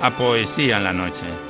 a Poesía en la Noche.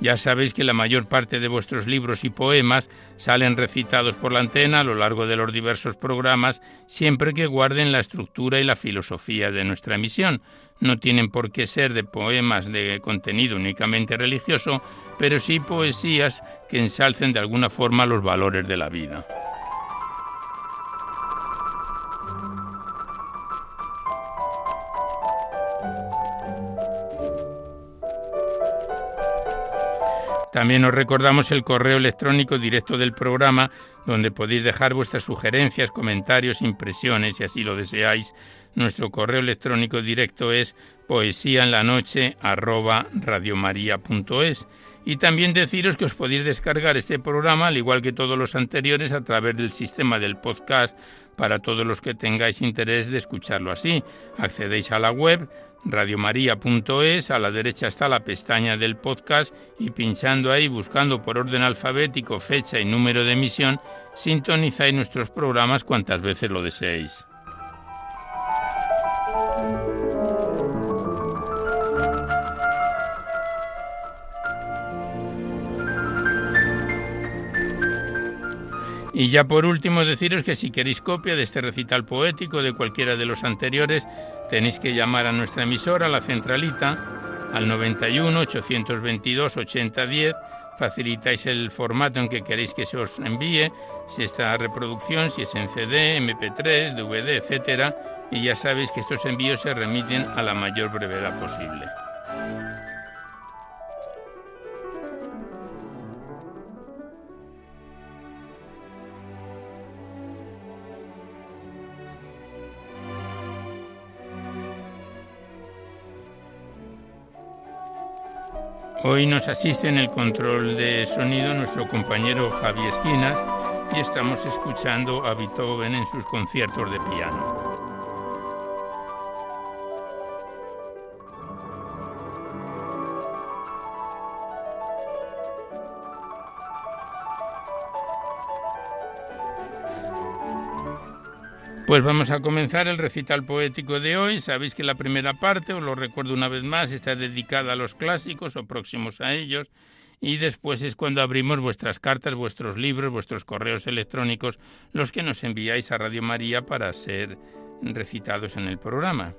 Ya sabéis que la mayor parte de vuestros libros y poemas salen recitados por la antena a lo largo de los diversos programas, siempre que guarden la estructura y la filosofía de nuestra emisión no tienen por qué ser de poemas de contenido únicamente religioso, pero sí poesías que ensalcen de alguna forma los valores de la vida. También os recordamos el correo electrónico directo del programa, donde podéis dejar vuestras sugerencias, comentarios, impresiones, si así lo deseáis, nuestro correo electrónico directo es poesía en la noche Y también deciros que os podéis descargar este programa, al igual que todos los anteriores, a través del sistema del podcast para todos los que tengáis interés de escucharlo así. Accedéis a la web radiomaria.es, a la derecha está la pestaña del podcast y pinchando ahí, buscando por orden alfabético fecha y número de emisión, sintonizáis nuestros programas cuantas veces lo deseéis. Y ya por último deciros que si queréis copia de este recital poético de cualquiera de los anteriores, tenéis que llamar a nuestra emisora, la centralita, al 91 822 8010. Facilitáis el formato en que queréis que se os envíe, si esta reproducción, si es en CD, MP3, DVD, etcétera, y ya sabéis que estos envíos se remiten a la mayor brevedad posible. Hoy nos asiste en el control de sonido nuestro compañero Javi Esquinas y estamos escuchando a Beethoven en sus conciertos de piano. Pues vamos a comenzar el recital poético de hoy. Sabéis que la primera parte, os lo recuerdo una vez más, está dedicada a los clásicos o próximos a ellos. Y después es cuando abrimos vuestras cartas, vuestros libros, vuestros correos electrónicos, los que nos enviáis a Radio María para ser recitados en el programa.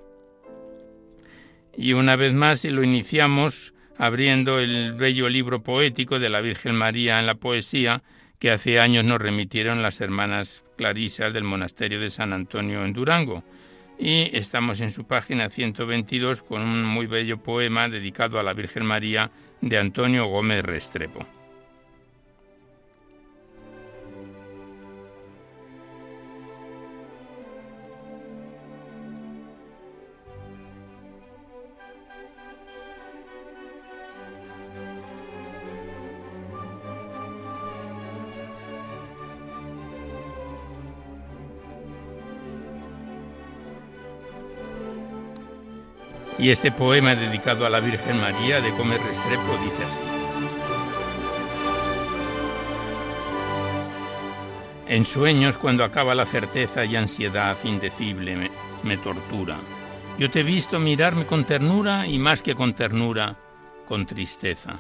Y una vez más lo iniciamos abriendo el bello libro poético de la Virgen María en la poesía que hace años nos remitieron las hermanas clarisas del monasterio de San Antonio en Durango. Y estamos en su página 122 con un muy bello poema dedicado a la Virgen María de Antonio Gómez Restrepo. Y este poema dedicado a la Virgen María de Gómez Restrepo dice así. En sueños, cuando acaba la certeza y ansiedad indecible me, me, tortura. Yo te he visto mirarme con ternura y más que con ternura, con tristeza.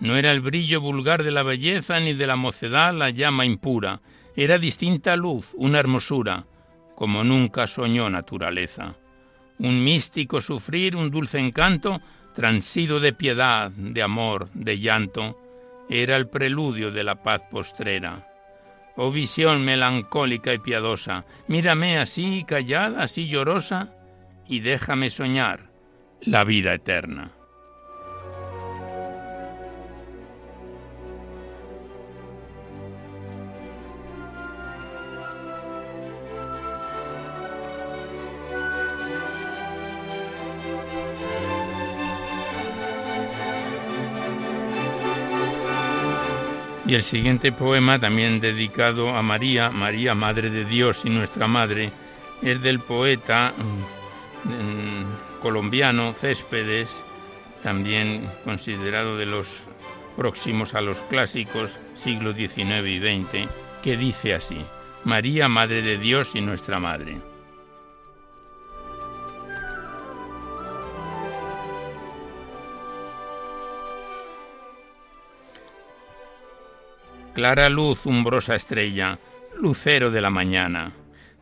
No era el brillo vulgar de la belleza ni de la mocedad la llama impura, era distinta luz, una hermosura, como nunca soñó naturaleza un místico sufrir, un dulce encanto, transido de piedad, de amor, de llanto, era el preludio de la paz postrera. Oh visión melancólica y piadosa, mírame así callada, así llorosa, y déjame soñar la vida eterna. Y el siguiente poema, también dedicado a María, María, Madre de Dios y nuestra Madre, es del poeta mm, colombiano Céspedes, también considerado de los próximos a los clásicos, siglo XIX y XX, que dice así, María, Madre de Dios y nuestra Madre. Clara luz, umbrosa estrella, lucero de la mañana,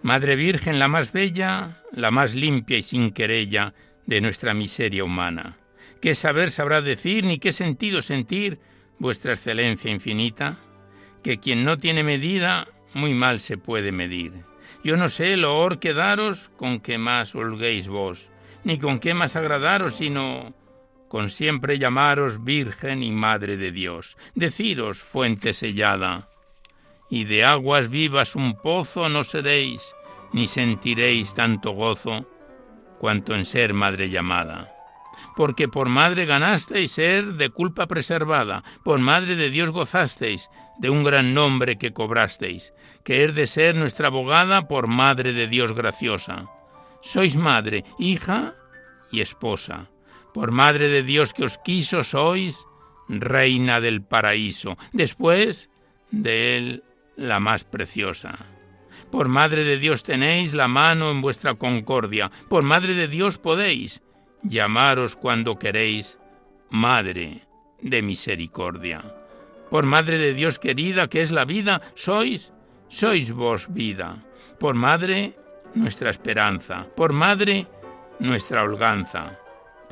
Madre Virgen la más bella, la más limpia y sin querella de nuestra miseria humana. ¿Qué saber sabrá decir ni qué sentido sentir vuestra excelencia infinita? Que quien no tiene medida, muy mal se puede medir. Yo no sé lo or que daros con que más holguéis vos, ni con qué más agradaros, sino con siempre llamaros Virgen y Madre de Dios, deciros fuente sellada, y de aguas vivas un pozo no seréis, ni sentiréis tanto gozo cuanto en ser madre llamada. Porque por madre ganasteis ser de culpa preservada, por madre de Dios gozasteis de un gran nombre que cobrasteis, que es de ser nuestra abogada por madre de Dios graciosa. Sois madre, hija y esposa por Madre de Dios que os quiso sois reina del paraíso, después de él la más preciosa. Por Madre de Dios tenéis la mano en vuestra concordia, por Madre de Dios podéis llamaros cuando queréis Madre de misericordia. Por Madre de Dios querida, que es la vida, sois, sois vos vida. Por Madre, nuestra esperanza. Por Madre, nuestra holganza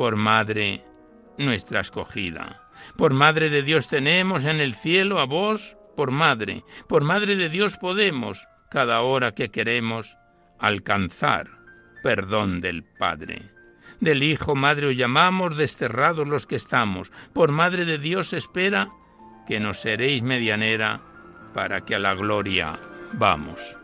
por Madre nuestra escogida. Por Madre de Dios tenemos en el cielo a vos, por Madre, por Madre de Dios podemos, cada hora que queremos, alcanzar perdón del Padre. Del Hijo Madre os llamamos, desterrados los que estamos, por Madre de Dios espera que nos seréis medianera para que a la gloria vamos.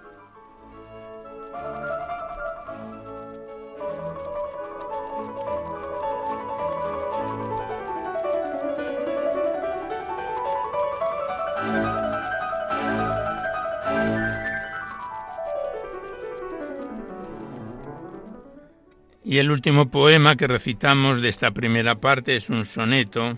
Y el último poema que recitamos de esta primera parte es un soneto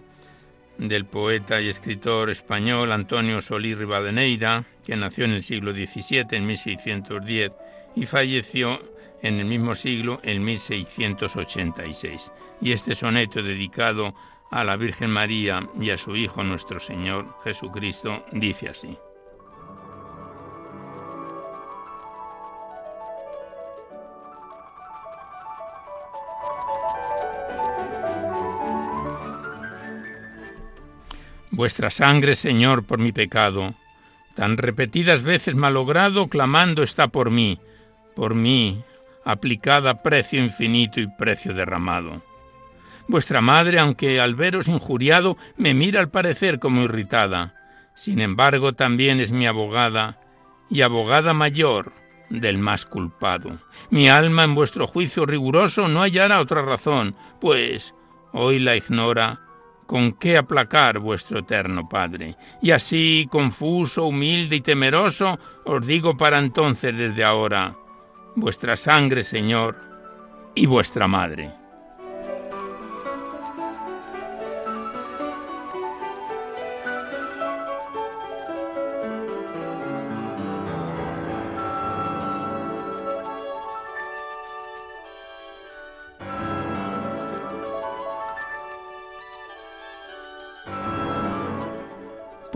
del poeta y escritor español Antonio Solís Rivadeneira, que nació en el siglo XVII, en 1610, y falleció en el mismo siglo, en 1686. Y este soneto dedicado a la Virgen María y a su Hijo nuestro Señor Jesucristo dice así. Vuestra sangre, Señor, por mi pecado, tan repetidas veces malogrado, clamando está por mí, por mí, aplicada precio infinito y precio derramado. Vuestra madre, aunque al veros injuriado, me mira al parecer como irritada. Sin embargo, también es mi abogada, y abogada mayor del más culpado. Mi alma en vuestro juicio riguroso no hallará otra razón, pues hoy la ignora con qué aplacar vuestro eterno Padre. Y así, confuso, humilde y temeroso, os digo para entonces desde ahora, vuestra sangre, Señor, y vuestra madre.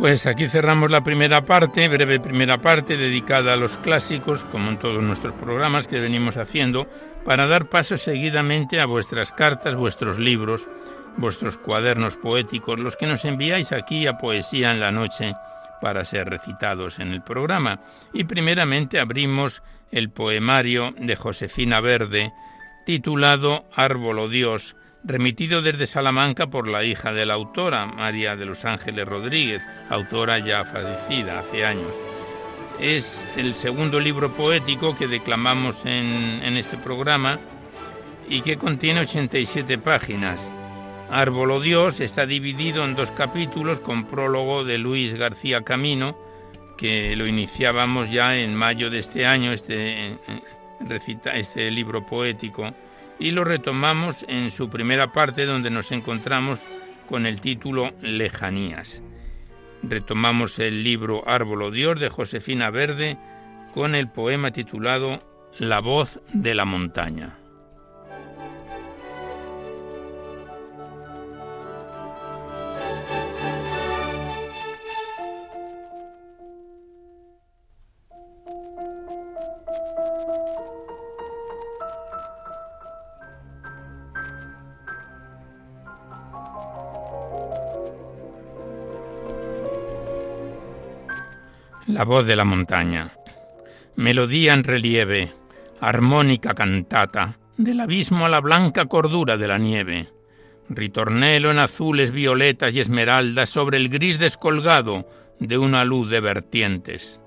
Pues aquí cerramos la primera parte, breve primera parte, dedicada a los clásicos, como en todos nuestros programas que venimos haciendo, para dar paso seguidamente a vuestras cartas, vuestros libros, vuestros cuadernos poéticos, los que nos enviáis aquí a Poesía en la Noche para ser recitados en el programa. Y primeramente abrimos el poemario de Josefina Verde, titulado Árbol o Dios, remitido desde Salamanca por la hija de la autora, María de los Ángeles Rodríguez, autora ya fallecida hace años. Es el segundo libro poético que declamamos en, en este programa y que contiene 87 páginas. Árbol o Dios está dividido en dos capítulos con prólogo de Luis García Camino, que lo iniciábamos ya en mayo de este año, este, este libro poético y lo retomamos en su primera parte donde nos encontramos con el título Lejanías. Retomamos el libro Árbol o Dios de Josefina Verde con el poema titulado La voz de la montaña. La voz de la montaña. Melodía en relieve, armónica cantata, del abismo a la blanca cordura de la nieve. Ritornelo en azules, violetas y esmeraldas sobre el gris descolgado de una luz de vertientes.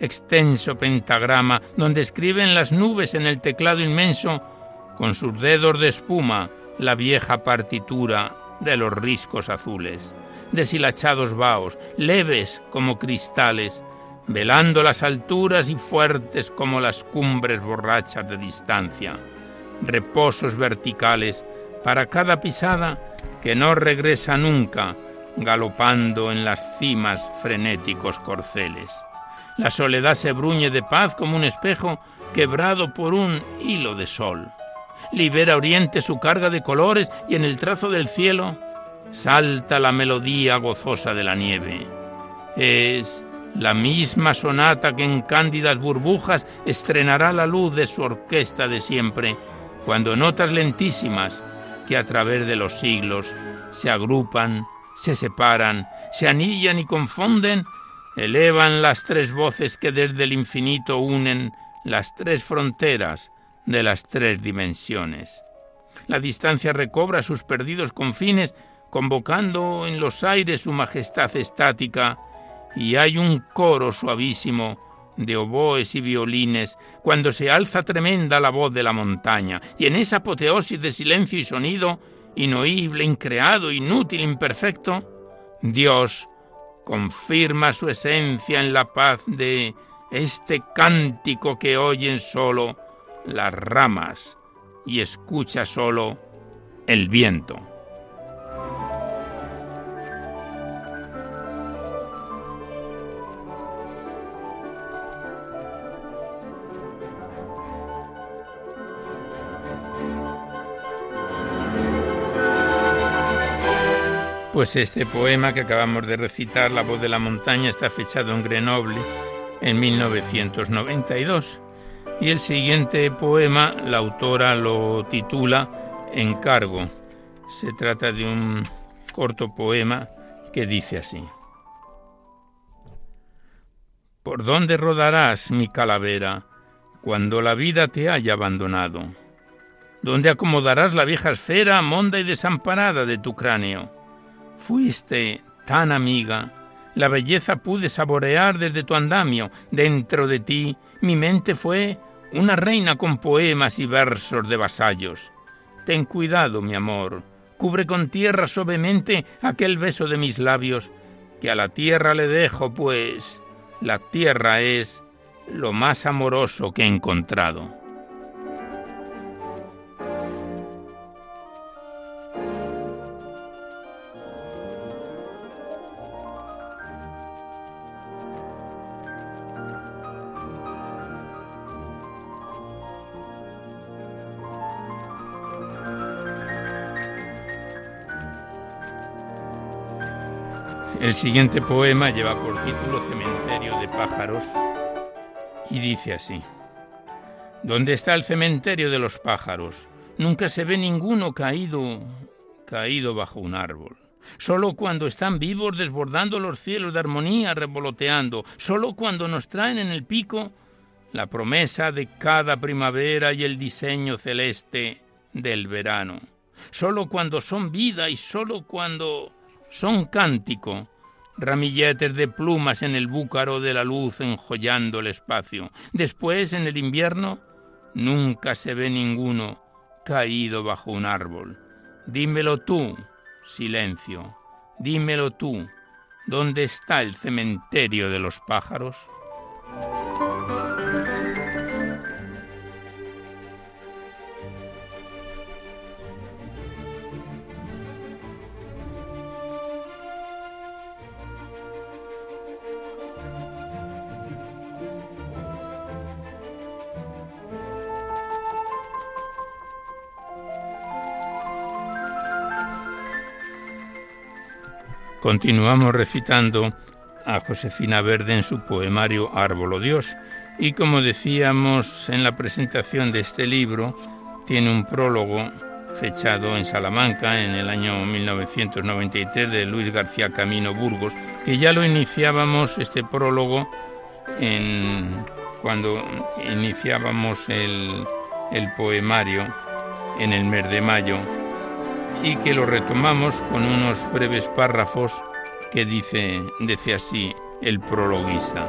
Extenso pentagrama donde escriben las nubes en el teclado inmenso con sus dedos de espuma la vieja partitura de los riscos azules, deshilachados vaos, leves como cristales, velando las alturas y fuertes como las cumbres borrachas de distancia, reposos verticales para cada pisada que no regresa nunca, galopando en las cimas frenéticos corceles. La soledad se bruñe de paz como un espejo quebrado por un hilo de sol. Libera Oriente su carga de colores y en el trazo del cielo salta la melodía gozosa de la nieve. Es la misma sonata que en cándidas burbujas estrenará la luz de su orquesta de siempre, cuando notas lentísimas que a través de los siglos se agrupan, se separan, se anillan y confunden, elevan las tres voces que desde el infinito unen las tres fronteras de las tres dimensiones. La distancia recobra sus perdidos confines, convocando en los aires su majestad estática, y hay un coro suavísimo de oboes y violines cuando se alza tremenda la voz de la montaña, y en esa apoteosis de silencio y sonido, inoíble, increado, inútil, imperfecto, Dios confirma su esencia en la paz de este cántico que oyen solo las ramas y escucha solo el viento. Pues este poema que acabamos de recitar, La voz de la montaña, está fechado en Grenoble en 1992. Y el siguiente poema, la autora lo titula Encargo. Se trata de un corto poema que dice así. ¿Por dónde rodarás, mi calavera, cuando la vida te haya abandonado? ¿Dónde acomodarás la vieja esfera monda y desamparada de tu cráneo? Fuiste tan amiga, la belleza pude saborear desde tu andamio. Dentro de ti mi mente fue una reina con poemas y versos de vasallos. Ten cuidado, mi amor, cubre con tierra suavemente aquel beso de mis labios, que a la tierra le dejo, pues la tierra es lo más amoroso que he encontrado. El siguiente poema lleva por título Cementerio de pájaros y dice así. ¿Dónde está el cementerio de los pájaros? Nunca se ve ninguno caído, caído bajo un árbol. Solo cuando están vivos desbordando los cielos de armonía, revoloteando. Solo cuando nos traen en el pico la promesa de cada primavera y el diseño celeste del verano. Solo cuando son vida y solo cuando son cántico, ramilletes de plumas en el búcaro de la luz enjollando el espacio. Después, en el invierno, nunca se ve ninguno caído bajo un árbol. Dímelo tú, silencio, dímelo tú, ¿dónde está el cementerio de los pájaros? Continuamos recitando a Josefina Verde en su poemario Árbolo Dios. Y como decíamos en la presentación de este libro, tiene un prólogo fechado en Salamanca en el año 1993 de Luis García Camino Burgos, que ya lo iniciábamos este prólogo en, cuando iniciábamos el, el poemario en el mes de mayo y que lo retomamos con unos breves párrafos que dice, dice así el prologuista.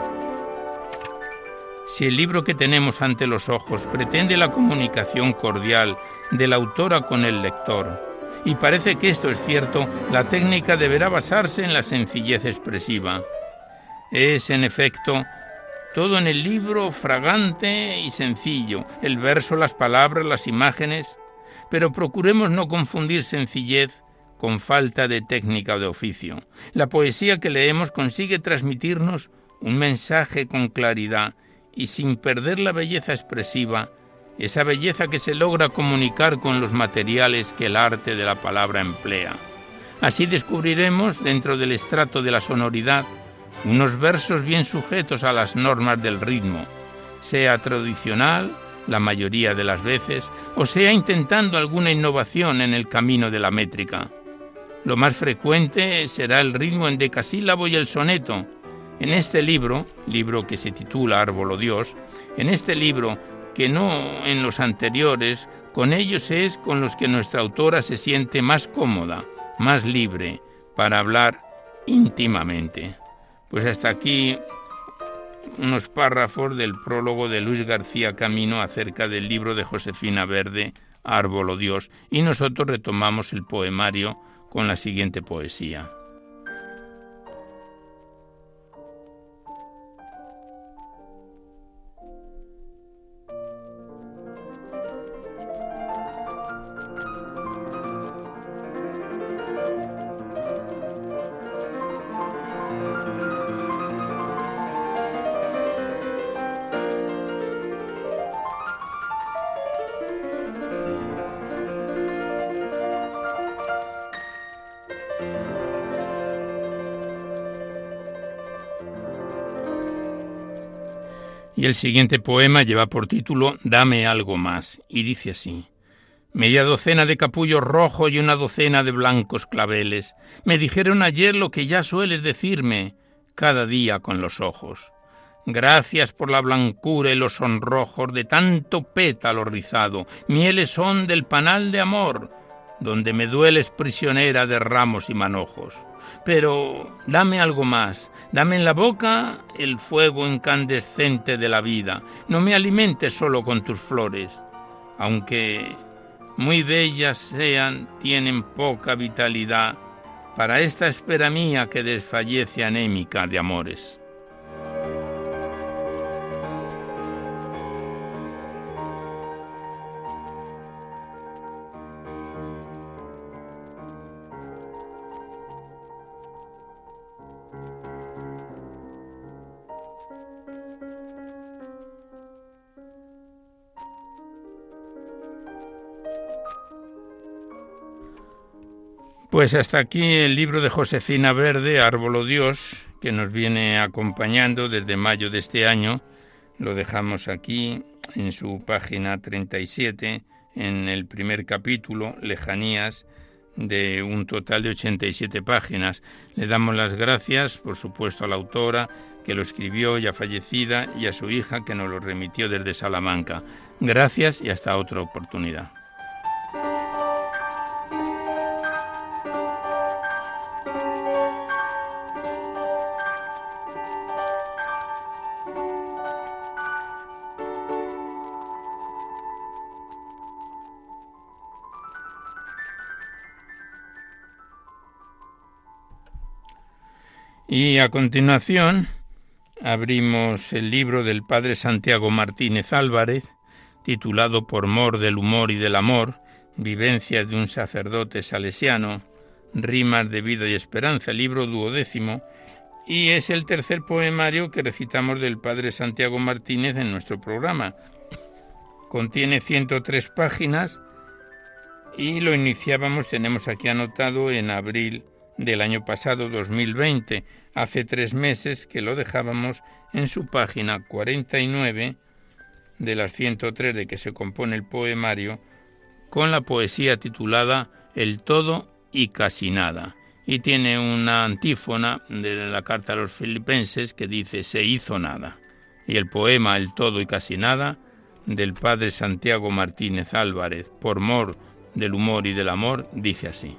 Si el libro que tenemos ante los ojos pretende la comunicación cordial de la autora con el lector, y parece que esto es cierto, la técnica deberá basarse en la sencillez expresiva. Es, en efecto, todo en el libro fragante y sencillo, el verso, las palabras, las imágenes, pero procuremos no confundir sencillez con falta de técnica o de oficio. La poesía que leemos consigue transmitirnos un mensaje con claridad y sin perder la belleza expresiva, esa belleza que se logra comunicar con los materiales que el arte de la palabra emplea. Así descubriremos, dentro del estrato de la sonoridad, unos versos bien sujetos a las normas del ritmo, sea tradicional, la mayoría de las veces, o sea intentando alguna innovación en el camino de la métrica. Lo más frecuente será el ritmo en decasílabo y el soneto. En este libro, libro que se titula Árbol Dios, en este libro, que no en los anteriores, con ellos es con los que nuestra autora se siente más cómoda, más libre, para hablar íntimamente. Pues hasta aquí unos párrafos del prólogo de Luis García Camino acerca del libro de Josefina Verde, Árbol o Dios, y nosotros retomamos el poemario con la siguiente poesía. Y el siguiente poema lleva por título Dame algo más, y dice así. Media docena de capullos rojos y una docena de blancos claveles me dijeron ayer lo que ya sueles decirme cada día con los ojos. Gracias por la blancura y los sonrojos de tanto pétalo rizado, mieles son del panal de amor, donde me dueles prisionera de ramos y manojos. Pero dame algo más, dame en la boca el fuego incandescente de la vida, no me alimentes solo con tus flores, aunque muy bellas sean, tienen poca vitalidad. Para esta espera mía que desfallece anémica de amores. Pues hasta aquí el libro de Josefina Verde, Árbolo Dios, que nos viene acompañando desde mayo de este año. Lo dejamos aquí en su página 37, en el primer capítulo, Lejanías, de un total de 87 páginas. Le damos las gracias, por supuesto, a la autora que lo escribió ya fallecida y a su hija que nos lo remitió desde Salamanca. Gracias y hasta otra oportunidad. A continuación abrimos el libro del padre Santiago Martínez Álvarez, titulado Por mor del humor y del amor, Vivencias de un sacerdote salesiano, Rimas de vida y esperanza, libro duodécimo, y es el tercer poemario que recitamos del padre Santiago Martínez en nuestro programa. Contiene 103 páginas y lo iniciábamos, tenemos aquí anotado, en abril del año pasado 2020 hace tres meses que lo dejábamos en su página 49 de las 103 de que se compone el poemario, con la poesía titulada El todo y casi nada. Y tiene una antífona de la carta a los filipenses que dice se hizo nada. Y el poema El todo y casi nada del padre Santiago Martínez Álvarez, por mor del humor y del amor, dice así.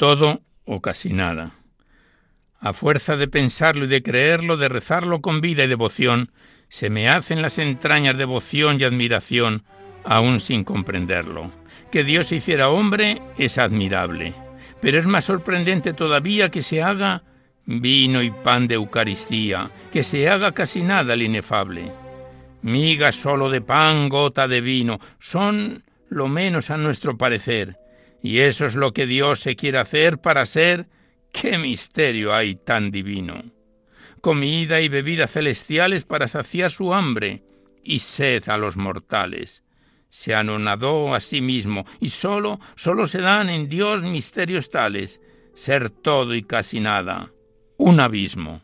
Todo o casi nada. A fuerza de pensarlo y de creerlo, de rezarlo con vida y devoción, se me hacen las entrañas devoción y admiración, aún sin comprenderlo. Que Dios se hiciera hombre es admirable, pero es más sorprendente todavía que se haga vino y pan de Eucaristía, que se haga casi nada el inefable. Miga solo de pan, gota de vino, son lo menos a nuestro parecer, y eso es lo que Dios se quiere hacer para ser. ¡Qué misterio hay tan divino! Comida y bebida celestiales para saciar su hambre y sed a los mortales. Se anonadó a sí mismo y sólo, sólo se dan en Dios misterios tales, ser todo y casi nada, un abismo.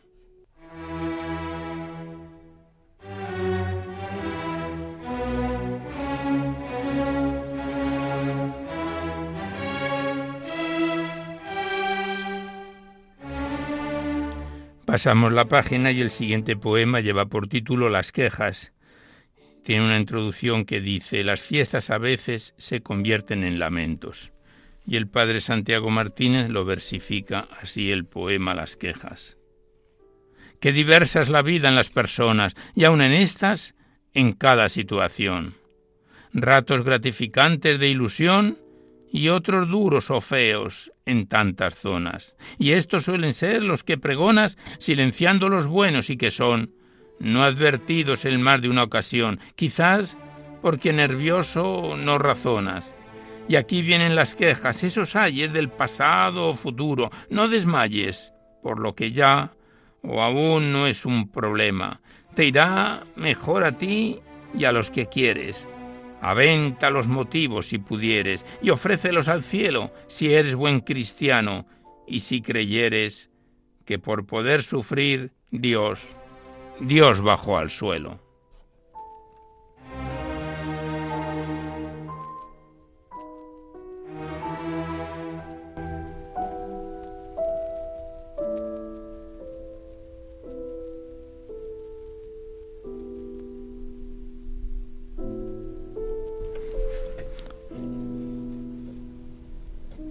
Pasamos la página y el siguiente poema lleva por título Las quejas. Tiene una introducción que dice, las fiestas a veces se convierten en lamentos. Y el padre Santiago Martínez lo versifica así el poema Las quejas. Qué diversa es la vida en las personas, y aun en estas, en cada situación. Ratos gratificantes de ilusión y otros duros o feos en tantas zonas. Y estos suelen ser los que pregonas silenciando los buenos y que son, no advertidos en más de una ocasión, quizás porque nervioso no razonas. Y aquí vienen las quejas, esos ayes del pasado o futuro, no desmayes, por lo que ya o aún no es un problema. te irá mejor a ti y a los que quieres. Aventa los motivos si pudieres y ofrécelos al cielo si eres buen cristiano y si creyeres que por poder sufrir Dios, Dios bajó al suelo.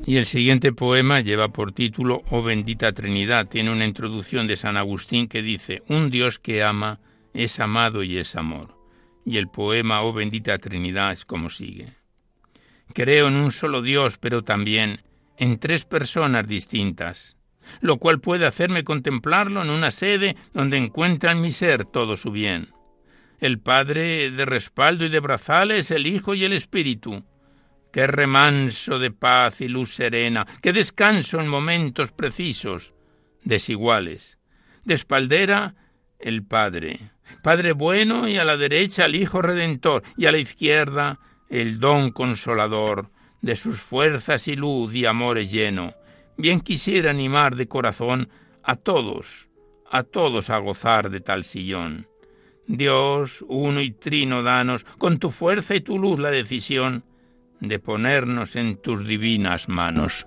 Y el siguiente poema lleva por título Oh bendita Trinidad. Tiene una introducción de San Agustín que dice, Un Dios que ama es amado y es amor. Y el poema Oh bendita Trinidad es como sigue. Creo en un solo Dios, pero también en tres personas distintas, lo cual puede hacerme contemplarlo en una sede donde encuentra en mi ser todo su bien. El Padre de respaldo y de brazales, el Hijo y el Espíritu qué remanso de paz y luz serena, qué descanso en momentos precisos, desiguales. De espaldera, el Padre, Padre bueno y a la derecha el Hijo Redentor y a la izquierda el don consolador, de sus fuerzas y luz y amores lleno. Bien quisiera animar de corazón a todos, a todos a gozar de tal sillón. Dios, uno y trino, danos, con tu fuerza y tu luz la decisión, de ponernos en tus divinas manos.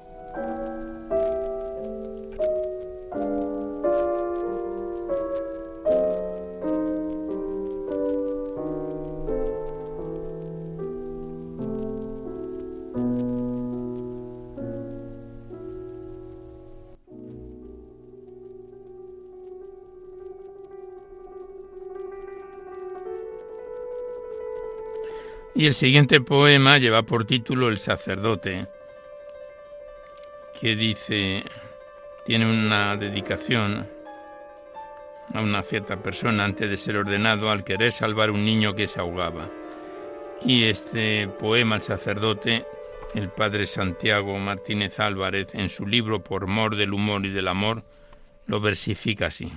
Y el siguiente poema lleva por título El sacerdote, que dice, tiene una dedicación a una cierta persona antes de ser ordenado al querer salvar un niño que se ahogaba. Y este poema, El sacerdote, el padre Santiago Martínez Álvarez, en su libro Por mor del humor y del amor, lo versifica así.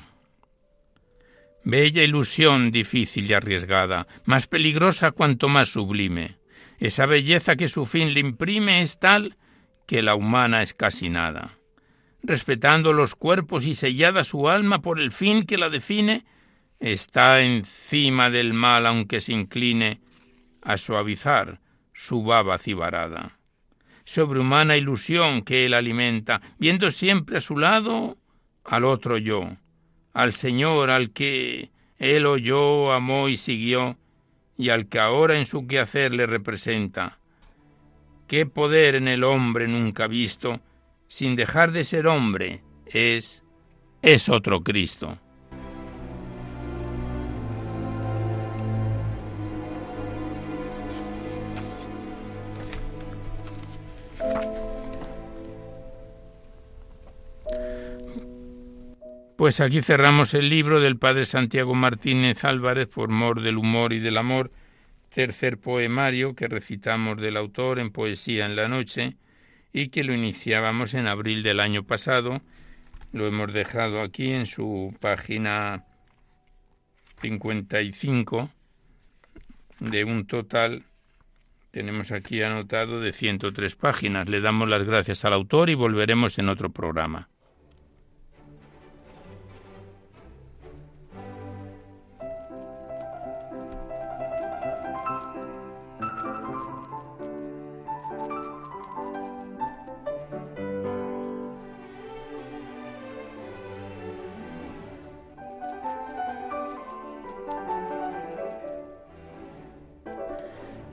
Bella ilusión difícil y arriesgada, más peligrosa cuanto más sublime. Esa belleza que su fin le imprime es tal que la humana es casi nada. Respetando los cuerpos y sellada su alma por el fin que la define, está encima del mal aunque se incline a suavizar su baba cibarada. Sobrehumana ilusión que él alimenta, viendo siempre a su lado al otro yo, al Señor al que él oyó, amó y siguió, y al que ahora en su quehacer le representa. Qué poder en el hombre nunca visto, sin dejar de ser hombre, es, es otro Cristo. Pues aquí cerramos el libro del padre Santiago Martínez Álvarez por mor del humor y del amor, tercer poemario que recitamos del autor en Poesía en la Noche y que lo iniciábamos en abril del año pasado. Lo hemos dejado aquí en su página 55 de un total, tenemos aquí anotado, de 103 páginas. Le damos las gracias al autor y volveremos en otro programa.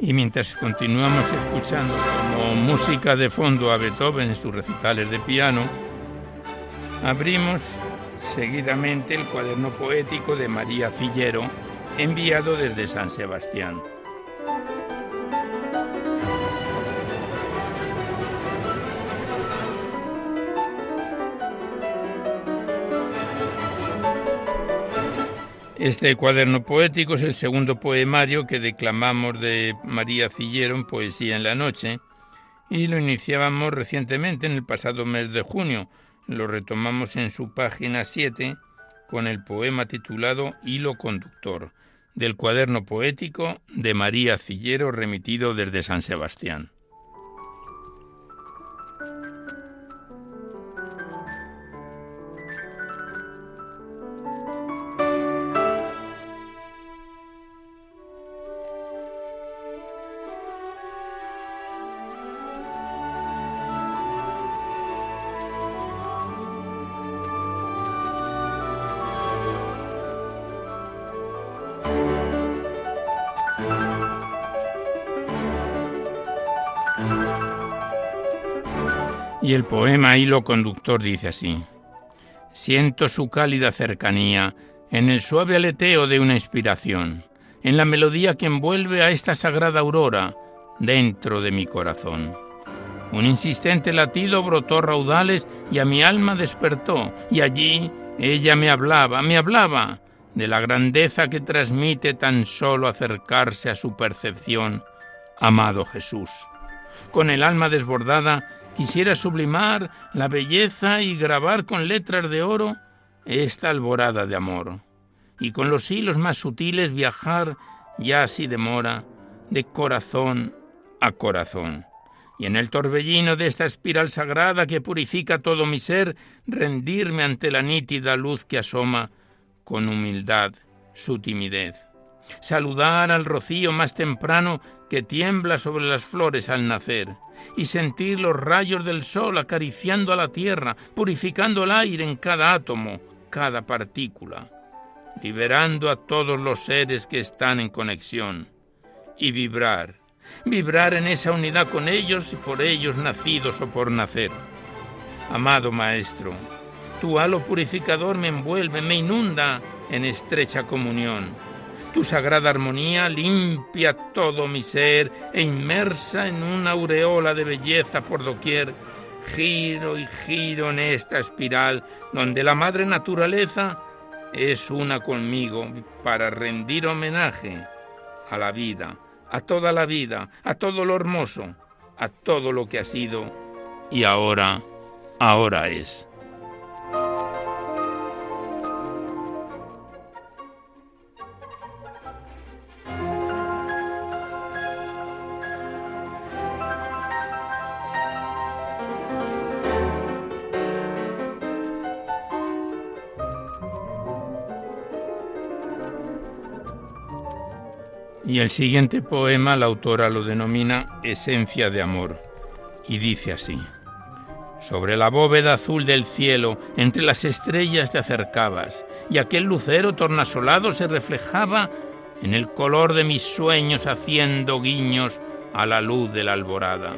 Y mientras continuamos escuchando como música de fondo a Beethoven en sus recitales de piano, abrimos seguidamente el cuaderno poético de María Fillero, enviado desde San Sebastián. Este cuaderno poético es el segundo poemario que declamamos de María Cillero en Poesía en la Noche y lo iniciábamos recientemente en el pasado mes de junio. Lo retomamos en su página 7 con el poema titulado Hilo Conductor, del cuaderno poético de María Cillero remitido desde San Sebastián. Y el poema Hilo Conductor dice así. Siento su cálida cercanía en el suave aleteo de una inspiración, en la melodía que envuelve a esta sagrada aurora dentro de mi corazón. Un insistente latido brotó raudales y a mi alma despertó, y allí ella me hablaba, me hablaba de la grandeza que transmite tan solo acercarse a su percepción, amado Jesús. Con el alma desbordada, quisiera sublimar la belleza y grabar con letras de oro esta alborada de amor, y con los hilos más sutiles viajar, ya si demora, de corazón a corazón. Y en el torbellino de esta espiral sagrada que purifica todo mi ser, rendirme ante la nítida luz que asoma con humildad su timidez. Saludar al rocío más temprano que tiembla sobre las flores al nacer, y sentir los rayos del sol acariciando a la tierra, purificando el aire en cada átomo, cada partícula, liberando a todos los seres que están en conexión, y vibrar, vibrar en esa unidad con ellos y por ellos nacidos o por nacer. Amado Maestro, tu halo purificador me envuelve, me inunda en estrecha comunión tu sagrada armonía limpia todo mi ser e inmersa en una aureola de belleza por doquier. Giro y giro en esta espiral donde la madre naturaleza es una conmigo para rendir homenaje a la vida, a toda la vida, a todo lo hermoso, a todo lo que ha sido y ahora, ahora es. Y el siguiente poema la autora lo denomina Esencia de Amor y dice así. Sobre la bóveda azul del cielo, entre las estrellas te acercabas, y aquel lucero tornasolado se reflejaba en el color de mis sueños haciendo guiños a la luz de la alborada.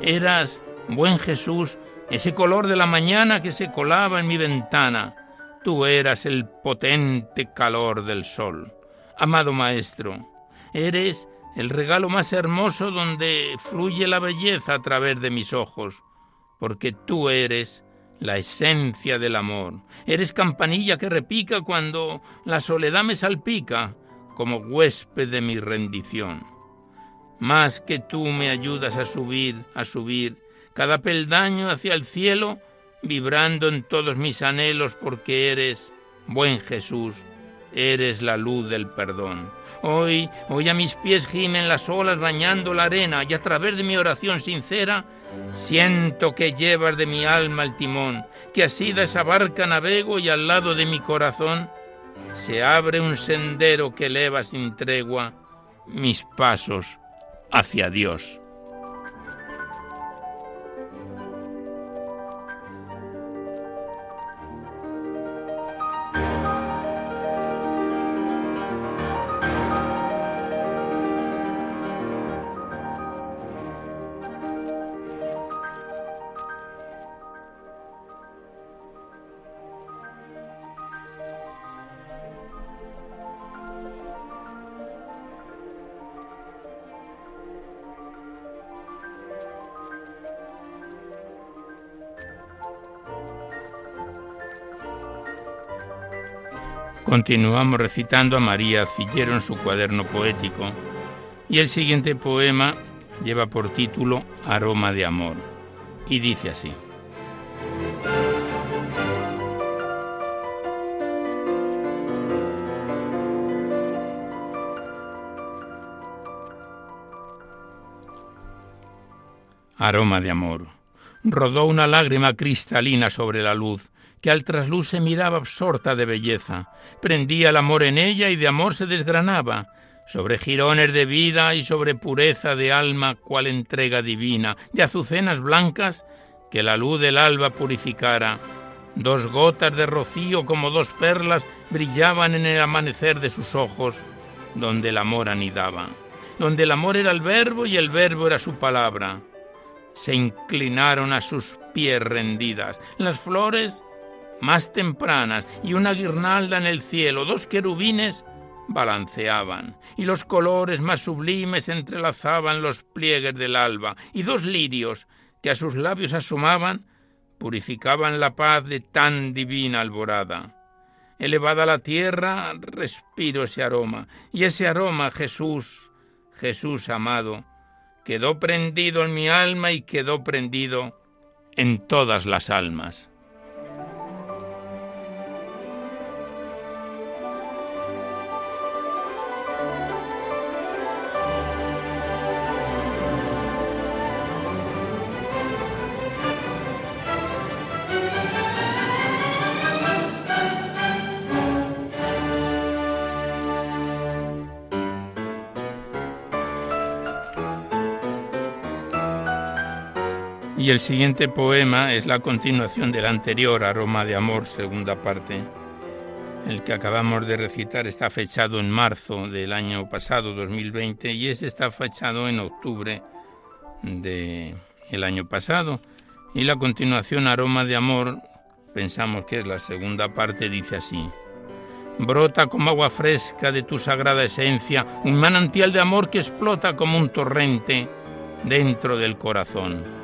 Eras, buen Jesús, ese color de la mañana que se colaba en mi ventana. Tú eras el potente calor del sol. Amado Maestro, Eres el regalo más hermoso donde fluye la belleza a través de mis ojos, porque tú eres la esencia del amor. Eres campanilla que repica cuando la soledad me salpica, como huésped de mi rendición. Más que tú me ayudas a subir, a subir, cada peldaño hacia el cielo, vibrando en todos mis anhelos, porque eres, buen Jesús, eres la luz del perdón. Hoy, hoy a mis pies gimen las olas bañando la arena y a través de mi oración sincera siento que llevas de mi alma el timón, que así de esa barca navego y al lado de mi corazón se abre un sendero que eleva sin tregua mis pasos hacia Dios. Continuamos recitando a María Cillero en su cuaderno poético y el siguiente poema lleva por título Aroma de Amor y dice así. Aroma de amor. Rodó una lágrima cristalina sobre la luz que al trasluz se miraba absorta de belleza. Prendía el amor en ella y de amor se desgranaba, sobre jirones de vida y sobre pureza de alma, cual entrega divina, de azucenas blancas que la luz del alba purificara. Dos gotas de rocío como dos perlas brillaban en el amanecer de sus ojos, donde el amor anidaba, donde el amor era el verbo y el verbo era su palabra. Se inclinaron a sus pies rendidas. Las flores más tempranas y una guirnalda en el cielo, dos querubines balanceaban, y los colores más sublimes entrelazaban los pliegues del alba, y dos lirios que a sus labios asomaban purificaban la paz de tan divina alborada. Elevada la tierra, respiro ese aroma, y ese aroma, Jesús, Jesús amado, quedó prendido en mi alma y quedó prendido en todas las almas. Y el siguiente poema es la continuación del anterior, Aroma de Amor, segunda parte. El que acabamos de recitar está fechado en marzo del año pasado, 2020, y ese está fechado en octubre del el año pasado. Y la continuación, Aroma de Amor, pensamos que es la segunda parte, dice así. Brota como agua fresca de tu sagrada esencia, un manantial de amor que explota como un torrente dentro del corazón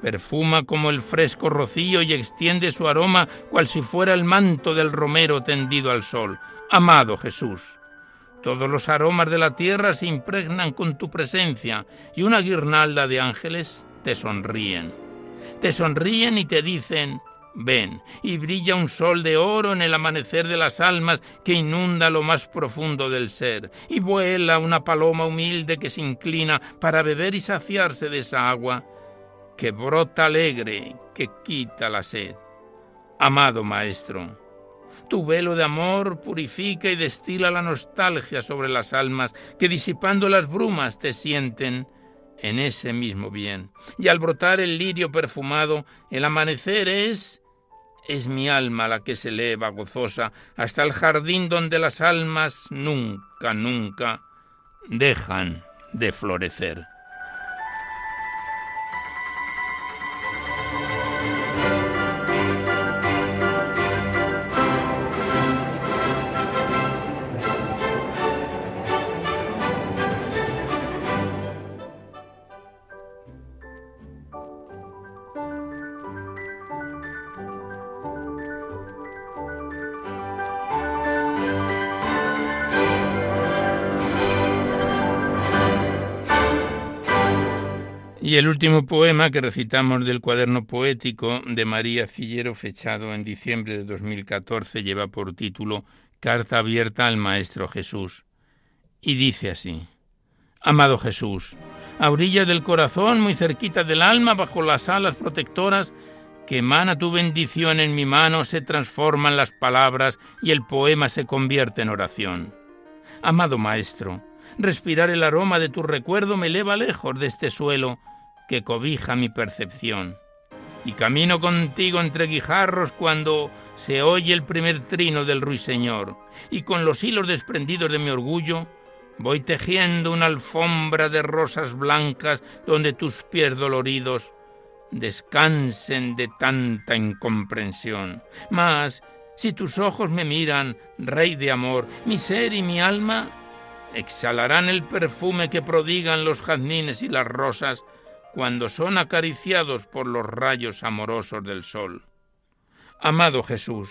perfuma como el fresco rocío y extiende su aroma cual si fuera el manto del romero tendido al sol. Amado Jesús, todos los aromas de la tierra se impregnan con tu presencia y una guirnalda de ángeles te sonríen. Te sonríen y te dicen, ven, y brilla un sol de oro en el amanecer de las almas que inunda lo más profundo del ser, y vuela una paloma humilde que se inclina para beber y saciarse de esa agua que brota alegre, que quita la sed. Amado Maestro, tu velo de amor purifica y destila la nostalgia sobre las almas que disipando las brumas te sienten en ese mismo bien. Y al brotar el lirio perfumado, el amanecer es es mi alma la que se eleva gozosa hasta el jardín donde las almas nunca, nunca dejan de florecer. Último poema que recitamos del cuaderno poético de María Cillero, fechado en diciembre de 2014, lleva por título Carta abierta al Maestro Jesús. Y dice así, Amado Jesús, a orillas del corazón, muy cerquita del alma, bajo las alas protectoras, que emana tu bendición en mi mano, se transforman las palabras y el poema se convierte en oración. Amado Maestro, respirar el aroma de tu recuerdo me eleva lejos de este suelo, que cobija mi percepción. Y camino contigo entre guijarros cuando se oye el primer trino del ruiseñor, y con los hilos desprendidos de mi orgullo, voy tejiendo una alfombra de rosas blancas donde tus pies doloridos descansen de tanta incomprensión. Mas, si tus ojos me miran, Rey de amor, mi ser y mi alma exhalarán el perfume que prodigan los jazmines y las rosas cuando son acariciados por los rayos amorosos del sol. Amado Jesús,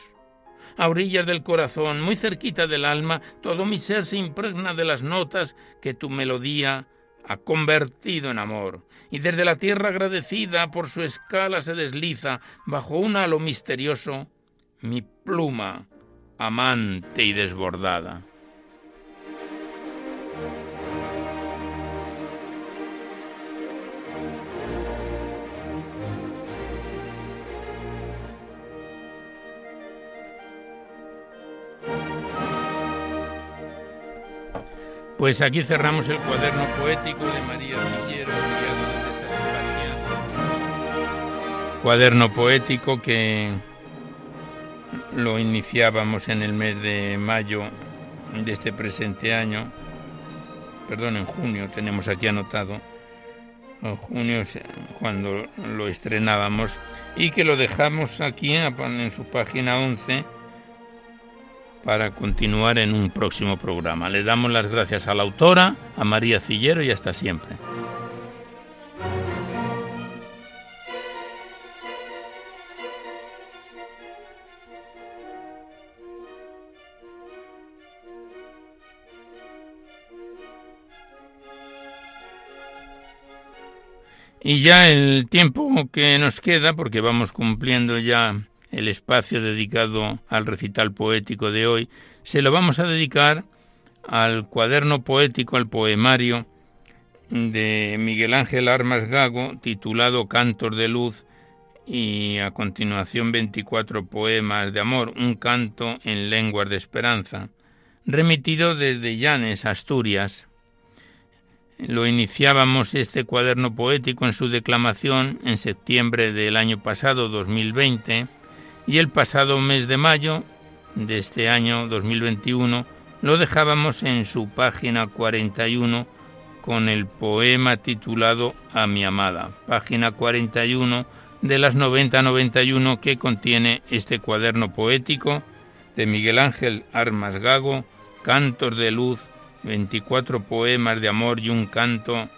a orillas del corazón, muy cerquita del alma, todo mi ser se impregna de las notas que tu melodía ha convertido en amor, y desde la tierra agradecida por su escala se desliza, bajo un halo misterioso, mi pluma amante y desbordada. Pues aquí cerramos el cuaderno poético de María Villero, Sebastián. Cuaderno poético que lo iniciábamos en el mes de mayo de este presente año. Perdón, en junio tenemos aquí anotado. En junio cuando lo estrenábamos y que lo dejamos aquí en su página 11 para continuar en un próximo programa. Le damos las gracias a la autora, a María Cillero y hasta siempre. Y ya el tiempo que nos queda, porque vamos cumpliendo ya el espacio dedicado al recital poético de hoy, se lo vamos a dedicar al cuaderno poético, al poemario de Miguel Ángel Armas Gago, titulado Cantos de Luz, y a continuación 24 poemas de amor, un canto en lenguas de esperanza, remitido desde Llanes, Asturias. Lo iniciábamos este cuaderno poético en su declamación en septiembre del año pasado, 2020, y el pasado mes de mayo de este año 2021 lo dejábamos en su página 41 con el poema titulado A mi amada, página 41 de las 90-91 que contiene este cuaderno poético de Miguel Ángel Armas Gago, Cantos de Luz, 24 poemas de amor y un canto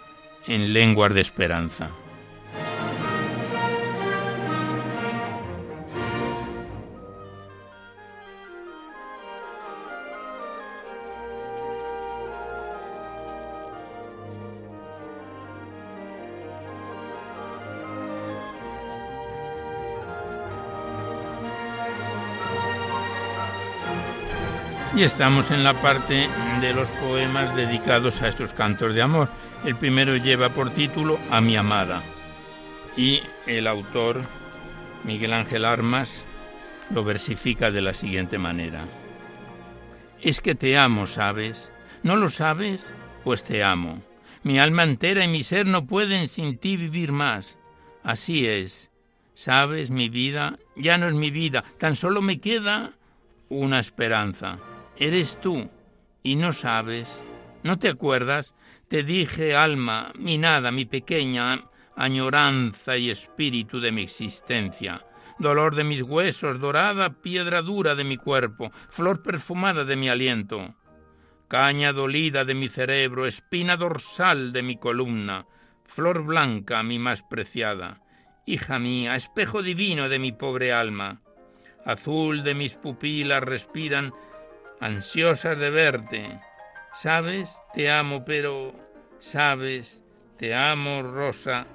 en lenguas de esperanza. Y estamos en la parte de los poemas dedicados a estos cantos de amor. El primero lleva por título A mi amada y el autor, Miguel Ángel Armas, lo versifica de la siguiente manera. Es que te amo, ¿sabes? ¿No lo sabes? Pues te amo. Mi alma entera y mi ser no pueden sin ti vivir más. Así es. ¿Sabes? Mi vida ya no es mi vida, tan solo me queda una esperanza eres tú y no sabes, no te acuerdas, te dije, alma, mi nada, mi pequeña añoranza y espíritu de mi existencia, dolor de mis huesos, dorada piedra dura de mi cuerpo, flor perfumada de mi aliento, caña dolida de mi cerebro, espina dorsal de mi columna, flor blanca mi más preciada, hija mía, espejo divino de mi pobre alma, azul de mis pupilas respiran ansiosas de verte. Sabes, te amo, pero sabes, te amo, Rosa,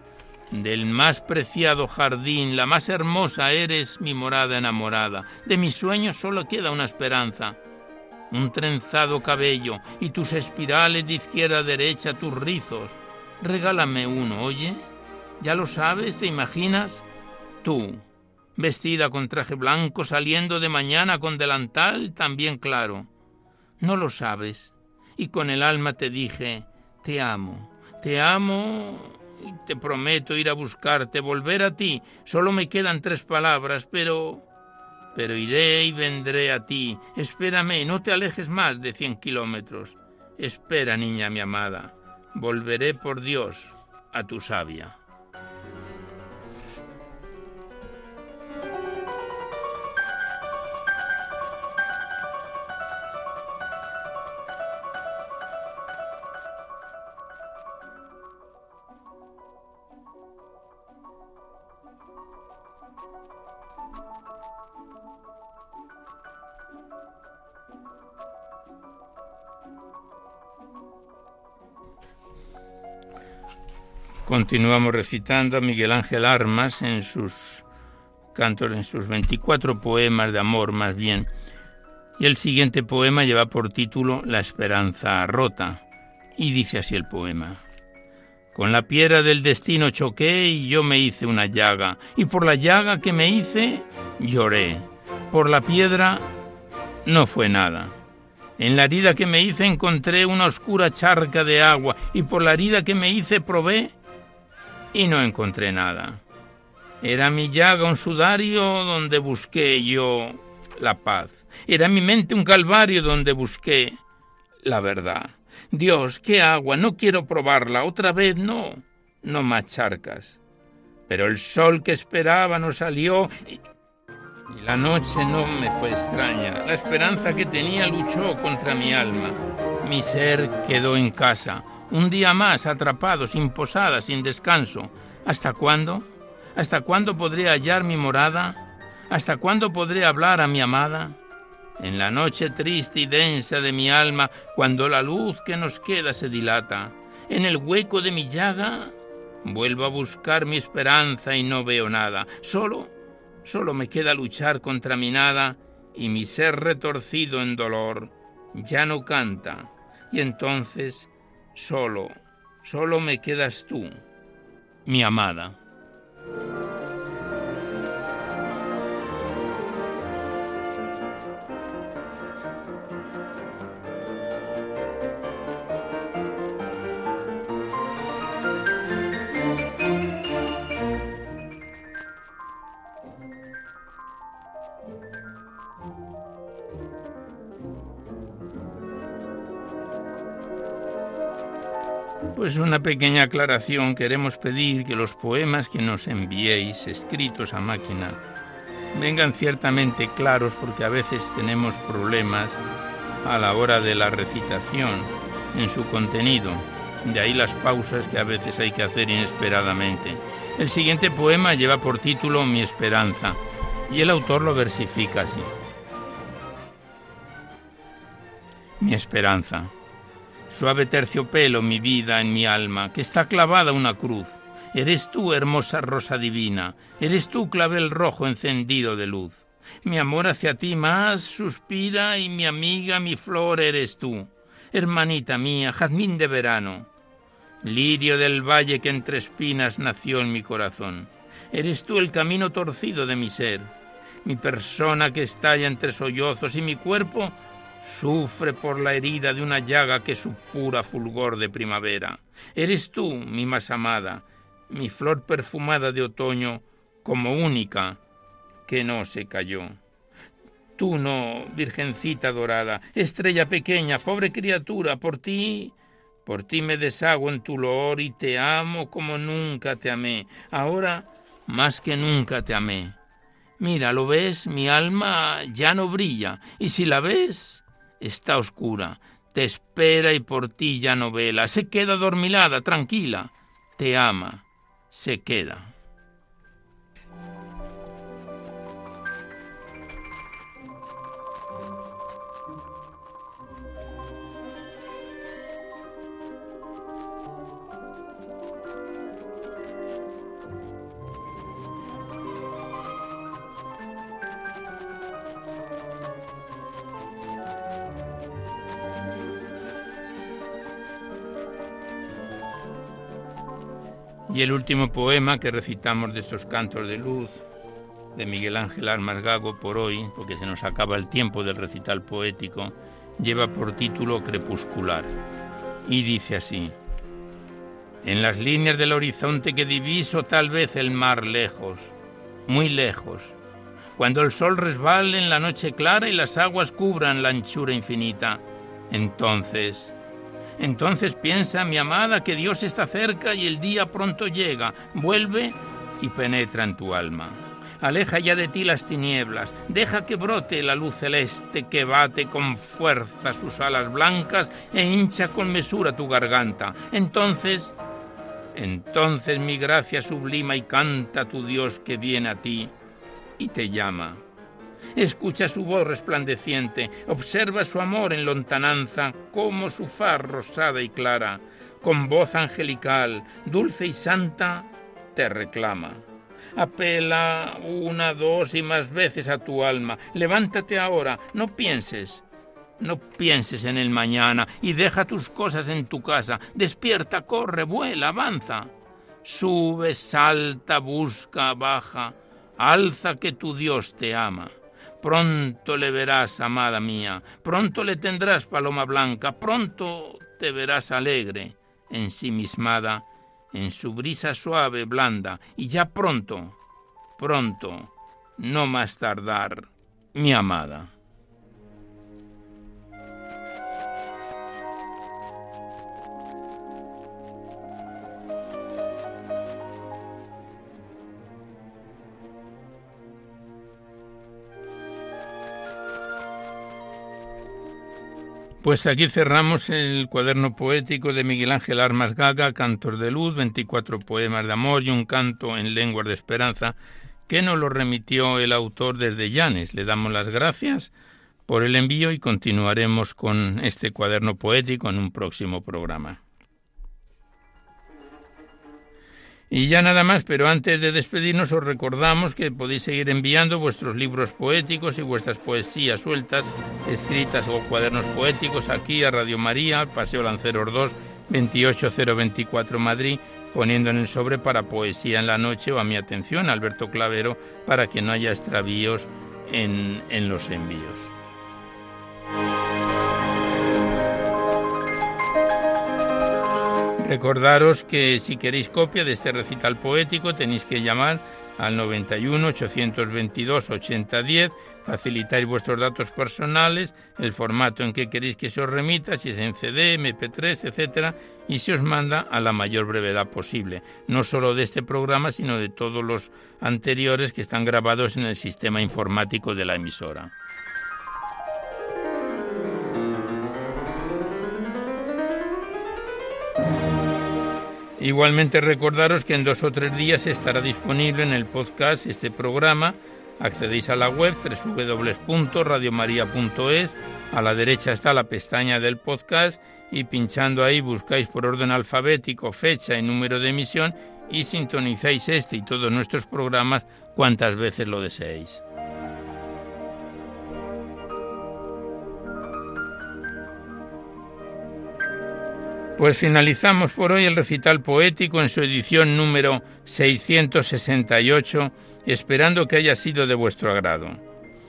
del más preciado jardín, la más hermosa eres mi morada enamorada. De mis sueños solo queda una esperanza, un trenzado cabello y tus espirales de izquierda a derecha, tus rizos. Regálame uno, oye. ¿Ya lo sabes? ¿Te imaginas? Tú, vestida con traje blanco, saliendo de mañana con delantal también claro. No lo sabes, y con el alma te dije, te amo, te amo y te prometo ir a buscarte, volver a ti. Solo me quedan tres palabras, pero... Pero iré y vendré a ti. Espérame, no te alejes más de cien kilómetros. Espera, niña mi amada. Volveré por Dios a tu sabia. Continuamos recitando a Miguel Ángel Armas en sus cantos, en sus 24 poemas de amor más bien. Y el siguiente poema lleva por título La esperanza rota. Y dice así el poema. Con la piedra del destino choqué y yo me hice una llaga. Y por la llaga que me hice, lloré. Por la piedra no fue nada. En la herida que me hice encontré una oscura charca de agua y por la herida que me hice probé y no encontré nada. Era mi llaga un sudario donde busqué yo la paz. Era mi mente un calvario donde busqué la verdad. Dios, qué agua, no quiero probarla, otra vez no, no más charcas. Pero el sol que esperaba no salió y, y la noche no me fue extraña. La esperanza que tenía luchó contra mi alma. Mi ser quedó en casa, un día más atrapado, sin posada, sin descanso. ¿Hasta cuándo? ¿Hasta cuándo podré hallar mi morada? ¿Hasta cuándo podré hablar a mi amada? En la noche triste y densa de mi alma, cuando la luz que nos queda se dilata, en el hueco de mi llaga, vuelvo a buscar mi esperanza y no veo nada. Solo, solo me queda luchar contra mi nada y mi ser retorcido en dolor ya no canta. Y entonces, solo, solo me quedas tú, mi amada. Pues una pequeña aclaración. Queremos pedir que los poemas que nos enviéis, escritos a máquina, vengan ciertamente claros porque a veces tenemos problemas a la hora de la recitación en su contenido. De ahí las pausas que a veces hay que hacer inesperadamente. El siguiente poema lleva por título Mi esperanza y el autor lo versifica así. Mi esperanza. Suave terciopelo, mi vida en mi alma, que está clavada una cruz. Eres tú, hermosa rosa divina, eres tú, clavel rojo encendido de luz. Mi amor hacia ti más suspira y mi amiga, mi flor eres tú. Hermanita mía, jazmín de verano, lirio del valle que entre espinas nació en mi corazón. Eres tú el camino torcido de mi ser, mi persona que estalla entre sollozos y mi cuerpo Sufre por la herida de una llaga que supura fulgor de primavera. Eres tú, mi más amada, mi flor perfumada de otoño, como única, que no se cayó. Tú no, virgencita dorada, estrella pequeña, pobre criatura, por ti, por ti me deshago en tu loor y te amo como nunca te amé. Ahora más que nunca te amé. Mira, ¿lo ves? Mi alma ya no brilla, y si la ves, está oscura, te espera y por ti ya no vela, se queda dormilada, tranquila, te ama, se queda. Y el último poema que recitamos de estos cantos de luz de Miguel Ángel Armas Gago por hoy, porque se nos acaba el tiempo del recital poético, lleva por título Crepuscular. Y dice así: En las líneas del horizonte que diviso tal vez el mar lejos, muy lejos, cuando el sol resbale en la noche clara y las aguas cubran la anchura infinita, entonces entonces piensa, mi amada, que Dios está cerca y el día pronto llega. Vuelve y penetra en tu alma. Aleja ya de ti las tinieblas, deja que brote la luz celeste que bate con fuerza sus alas blancas e hincha con mesura tu garganta. Entonces, entonces mi gracia sublima y canta tu Dios que viene a ti y te llama. Escucha su voz resplandeciente, observa su amor en lontananza, como su faz rosada y clara, con voz angelical, dulce y santa, te reclama. Apela una, dos y más veces a tu alma. Levántate ahora, no pienses, no pienses en el mañana y deja tus cosas en tu casa. Despierta, corre, vuela, avanza. Sube, salta, busca, baja. Alza que tu Dios te ama Pronto le verás, amada mía, pronto le tendrás, paloma blanca, pronto te verás alegre, ensimismada, en su brisa suave, blanda, y ya pronto, pronto, no más tardar, mi amada. Pues aquí cerramos el cuaderno poético de Miguel Ángel Armas Gaga, Cantos de Luz, 24 poemas de amor y un canto en lenguas de esperanza, que nos lo remitió el autor desde Llanes. Le damos las gracias por el envío y continuaremos con este cuaderno poético en un próximo programa. Y ya nada más, pero antes de despedirnos os recordamos que podéis seguir enviando vuestros libros poéticos y vuestras poesías sueltas, escritas o cuadernos poéticos aquí a Radio María, al Paseo Lanceros 2, 28024 Madrid, poniendo en el sobre para Poesía en la Noche o a mi atención, Alberto Clavero, para que no haya extravíos en, en los envíos. Recordaros que si queréis copia de este recital poético tenéis que llamar al 91 822 8010, facilitáis vuestros datos personales, el formato en que queréis que se os remita, si es en CD, MP3, etcétera, y se os manda a la mayor brevedad posible, no solo de este programa, sino de todos los anteriores que están grabados en el sistema informático de la emisora. Igualmente recordaros que en dos o tres días estará disponible en el podcast este programa. Accedéis a la web www.radiomaria.es. A la derecha está la pestaña del podcast y pinchando ahí buscáis por orden alfabético fecha y número de emisión y sintonizáis este y todos nuestros programas cuantas veces lo deseéis. Pues finalizamos por hoy el recital poético en su edición número 668, esperando que haya sido de vuestro agrado.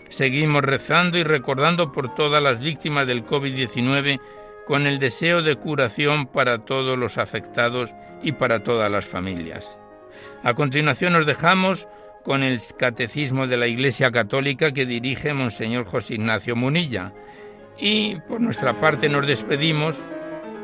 Seguimos rezando y recordando por todas las víctimas del COVID-19 con el deseo de curación para todos los afectados y para todas las familias. A continuación nos dejamos con el Catecismo de la Iglesia Católica que dirige Monseñor José Ignacio Munilla y por nuestra parte nos despedimos